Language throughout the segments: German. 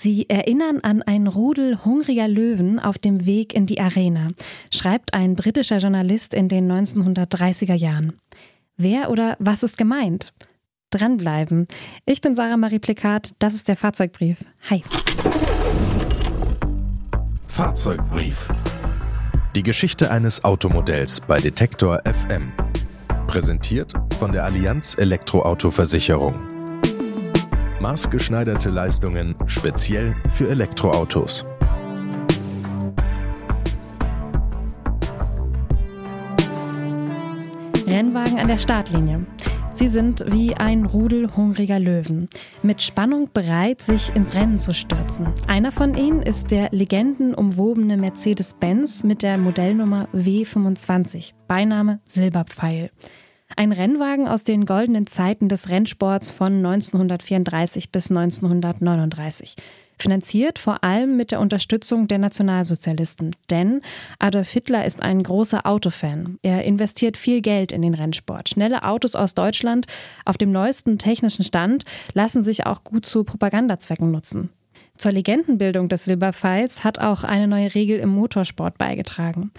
Sie erinnern an ein Rudel hungriger Löwen auf dem Weg in die Arena, schreibt ein britischer Journalist in den 1930er Jahren. Wer oder was ist gemeint? Dranbleiben. Ich bin Sarah Marie Plikat, das ist der Fahrzeugbrief. Hi. Fahrzeugbrief. Die Geschichte eines Automodells bei Detektor FM. Präsentiert von der Allianz Elektroauto-Versicherung. Maßgeschneiderte Leistungen speziell für Elektroautos. Rennwagen an der Startlinie. Sie sind wie ein Rudel hungriger Löwen, mit Spannung bereit, sich ins Rennen zu stürzen. Einer von ihnen ist der legendenumwobene Mercedes-Benz mit der Modellnummer W25, Beiname Silberpfeil. Ein Rennwagen aus den goldenen Zeiten des Rennsports von 1934 bis 1939. Finanziert vor allem mit der Unterstützung der Nationalsozialisten. Denn Adolf Hitler ist ein großer Autofan. Er investiert viel Geld in den Rennsport. Schnelle Autos aus Deutschland auf dem neuesten technischen Stand lassen sich auch gut zu Propagandazwecken nutzen. Zur Legendenbildung des Silberpfeils hat auch eine neue Regel im Motorsport beigetragen.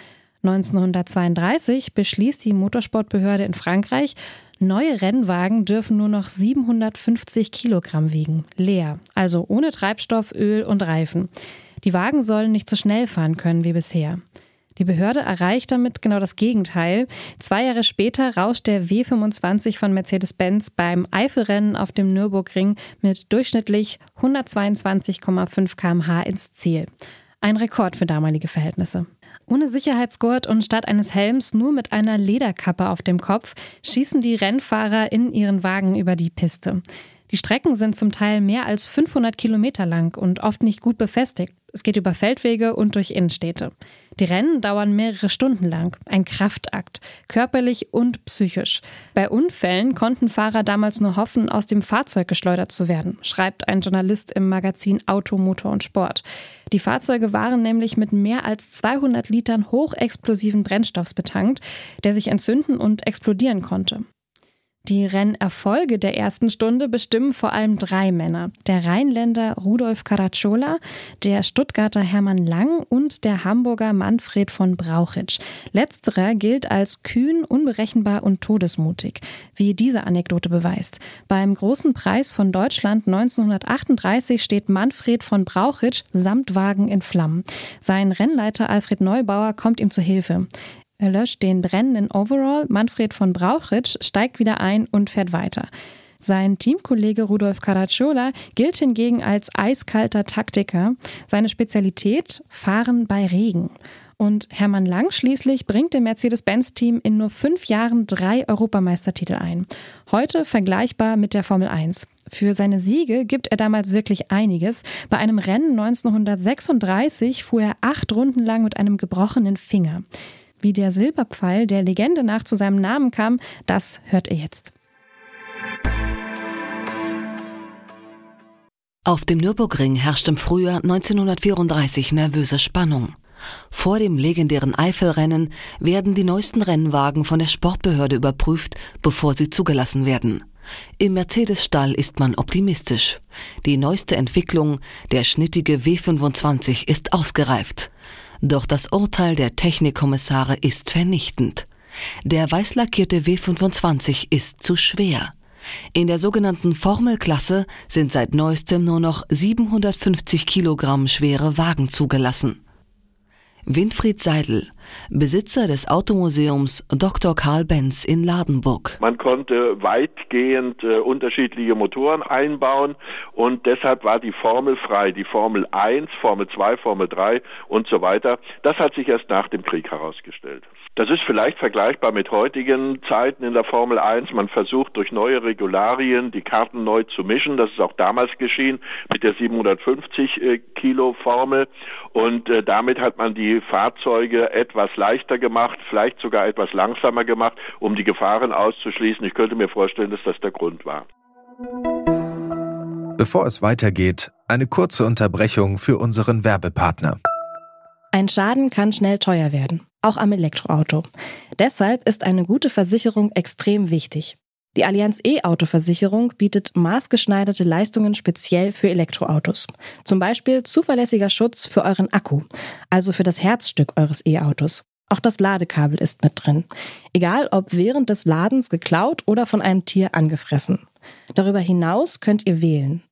1932 beschließt die Motorsportbehörde in Frankreich, neue Rennwagen dürfen nur noch 750 Kilogramm wiegen, leer, also ohne Treibstoff, Öl und Reifen. Die Wagen sollen nicht so schnell fahren können wie bisher. Die Behörde erreicht damit genau das Gegenteil. Zwei Jahre später rauscht der W25 von Mercedes-Benz beim Eifelrennen auf dem Nürburgring mit durchschnittlich 122,5 km/h ins Ziel. Ein Rekord für damalige Verhältnisse. Ohne Sicherheitsgurt und statt eines Helms nur mit einer Lederkappe auf dem Kopf schießen die Rennfahrer in ihren Wagen über die Piste. Die Strecken sind zum Teil mehr als 500 Kilometer lang und oft nicht gut befestigt. Es geht über Feldwege und durch Innenstädte. Die Rennen dauern mehrere Stunden lang. Ein Kraftakt, körperlich und psychisch. Bei Unfällen konnten Fahrer damals nur hoffen, aus dem Fahrzeug geschleudert zu werden, schreibt ein Journalist im Magazin Auto, Motor und Sport. Die Fahrzeuge waren nämlich mit mehr als 200 Litern hochexplosiven Brennstoffs betankt, der sich entzünden und explodieren konnte. Die Rennerfolge der ersten Stunde bestimmen vor allem drei Männer. Der Rheinländer Rudolf Caracciola, der Stuttgarter Hermann Lang und der Hamburger Manfred von Brauchitsch. Letzterer gilt als kühn, unberechenbar und todesmutig, wie diese Anekdote beweist. Beim Großen Preis von Deutschland 1938 steht Manfred von Brauchitsch samt Wagen in Flammen. Sein Rennleiter Alfred Neubauer kommt ihm zu Hilfe. Er löscht den brennenden Overall. Manfred von Brauchitsch steigt wieder ein und fährt weiter. Sein Teamkollege Rudolf Caracciola gilt hingegen als eiskalter Taktiker. Seine Spezialität Fahren bei Regen. Und Hermann Lang schließlich bringt dem Mercedes-Benz-Team in nur fünf Jahren drei Europameistertitel ein. Heute vergleichbar mit der Formel 1. Für seine Siege gibt er damals wirklich einiges. Bei einem Rennen 1936 fuhr er acht Runden lang mit einem gebrochenen Finger. Wie der Silberpfeil der Legende nach zu seinem Namen kam, das hört ihr jetzt. Auf dem Nürburgring herrscht im Frühjahr 1934 nervöse Spannung. Vor dem legendären Eifelrennen werden die neuesten Rennwagen von der Sportbehörde überprüft, bevor sie zugelassen werden. Im Mercedes-Stall ist man optimistisch. Die neueste Entwicklung, der schnittige W25, ist ausgereift. Doch das Urteil der Technikkommissare ist vernichtend. Der weißlackierte W25 ist zu schwer. In der sogenannten Formelklasse sind seit neuestem nur noch 750 Kilogramm schwere Wagen zugelassen. Winfried Seidel, Besitzer des Automuseums Dr. Karl Benz in Ladenburg. Man konnte weitgehend äh, unterschiedliche Motoren einbauen und deshalb war die Formel frei. Die Formel 1, Formel 2, Formel 3 und so weiter. Das hat sich erst nach dem Krieg herausgestellt. Das ist vielleicht vergleichbar mit heutigen Zeiten in der Formel 1. Man versucht durch neue Regularien die Karten neu zu mischen. Das ist auch damals geschehen mit der 750 äh, Kilo Formel. Und äh, damit hat man die Fahrzeuge etwas leichter gemacht, vielleicht sogar etwas langsamer gemacht, um die Gefahren auszuschließen. Ich könnte mir vorstellen, dass das der Grund war. Bevor es weitergeht, eine kurze Unterbrechung für unseren Werbepartner. Ein Schaden kann schnell teuer werden, auch am Elektroauto. Deshalb ist eine gute Versicherung extrem wichtig. Die Allianz E-Auto-Versicherung bietet maßgeschneiderte Leistungen speziell für Elektroautos. Zum Beispiel zuverlässiger Schutz für euren Akku, also für das Herzstück eures E-Autos. Auch das Ladekabel ist mit drin. Egal ob während des Ladens geklaut oder von einem Tier angefressen. Darüber hinaus könnt ihr wählen.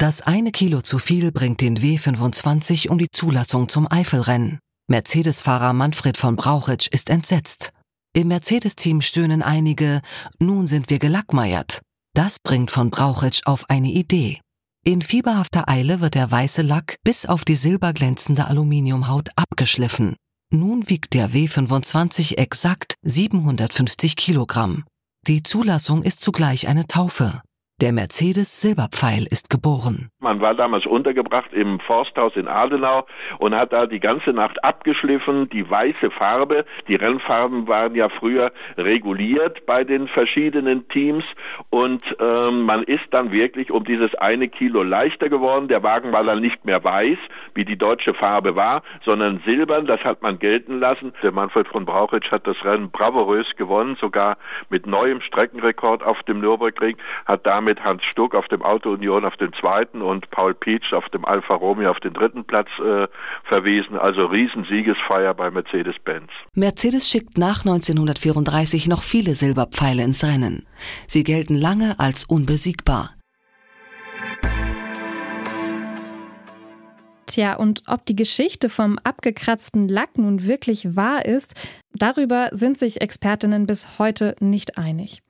Das eine Kilo zu viel bringt den W25 um die Zulassung zum Eifelrennen. Mercedes-Fahrer Manfred von Brauchitsch ist entsetzt. Im Mercedes-Team stöhnen einige, nun sind wir gelackmeiert. Das bringt von Brauchitsch auf eine Idee. In fieberhafter Eile wird der weiße Lack bis auf die silberglänzende Aluminiumhaut abgeschliffen. Nun wiegt der W25 exakt 750 Kilogramm. Die Zulassung ist zugleich eine Taufe. Der Mercedes Silberpfeil ist geboren. Man war damals untergebracht im Forsthaus in Adenau und hat da die ganze Nacht abgeschliffen, die weiße Farbe. Die Rennfarben waren ja früher reguliert bei den verschiedenen Teams und ähm, man ist dann wirklich um dieses eine Kilo leichter geworden. Der Wagen war dann nicht mehr weiß, wie die deutsche Farbe war, sondern silbern. Das hat man gelten lassen. Der Manfred von Brauchitsch hat das Rennen bravourös gewonnen, sogar mit neuem Streckenrekord auf dem Nürburgring, hat damit mit Hans Stuck auf dem Auto Union auf den zweiten und Paul Pietsch auf dem Alfa Romeo auf den dritten Platz äh, verwiesen. Also Riesensiegesfeier bei Mercedes-Benz. Mercedes schickt nach 1934 noch viele Silberpfeile ins Rennen. Sie gelten lange als unbesiegbar. Tja, und ob die Geschichte vom abgekratzten Lack nun wirklich wahr ist, darüber sind sich Expertinnen bis heute nicht einig.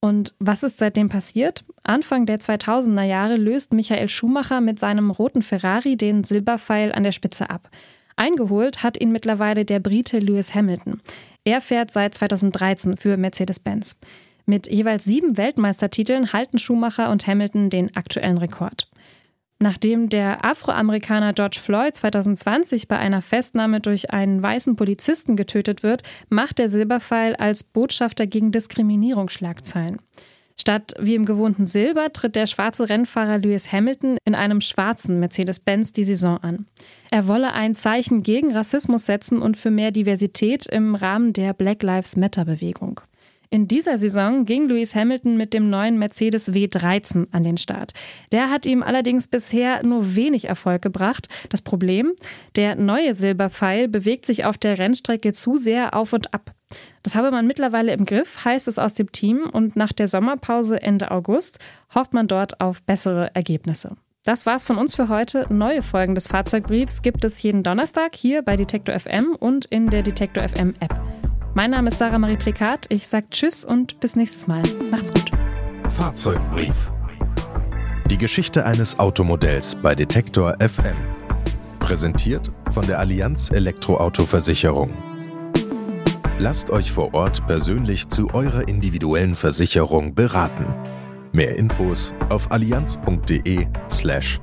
Und was ist seitdem passiert? Anfang der 2000er Jahre löst Michael Schumacher mit seinem roten Ferrari den Silberpfeil an der Spitze ab. Eingeholt hat ihn mittlerweile der Brite Lewis Hamilton. Er fährt seit 2013 für Mercedes-Benz. Mit jeweils sieben Weltmeistertiteln halten Schumacher und Hamilton den aktuellen Rekord. Nachdem der Afroamerikaner George Floyd 2020 bei einer Festnahme durch einen weißen Polizisten getötet wird, macht der Silberpfeil als Botschafter gegen Diskriminierung Schlagzeilen. Statt wie im gewohnten Silber tritt der schwarze Rennfahrer Lewis Hamilton in einem schwarzen Mercedes-Benz die Saison an. Er wolle ein Zeichen gegen Rassismus setzen und für mehr Diversität im Rahmen der Black Lives Matter-Bewegung. In dieser Saison ging Lewis Hamilton mit dem neuen Mercedes W13 an den Start. Der hat ihm allerdings bisher nur wenig Erfolg gebracht. Das Problem? Der neue Silberpfeil bewegt sich auf der Rennstrecke zu sehr auf und ab. Das habe man mittlerweile im Griff, heißt es aus dem Team, und nach der Sommerpause Ende August hofft man dort auf bessere Ergebnisse. Das war's von uns für heute. Neue Folgen des Fahrzeugbriefs gibt es jeden Donnerstag hier bei Detektor FM und in der Detektor FM App. Mein Name ist Sarah Marie Plikat. Ich sage Tschüss und bis nächstes Mal. Macht's gut. Fahrzeugbrief. Die Geschichte eines Automodells bei Detektor FM. Präsentiert von der Allianz Elektroauto-Versicherung. Lasst euch vor Ort persönlich zu eurer individuellen Versicherung beraten. Mehr Infos auf allianz.de/elektro. slash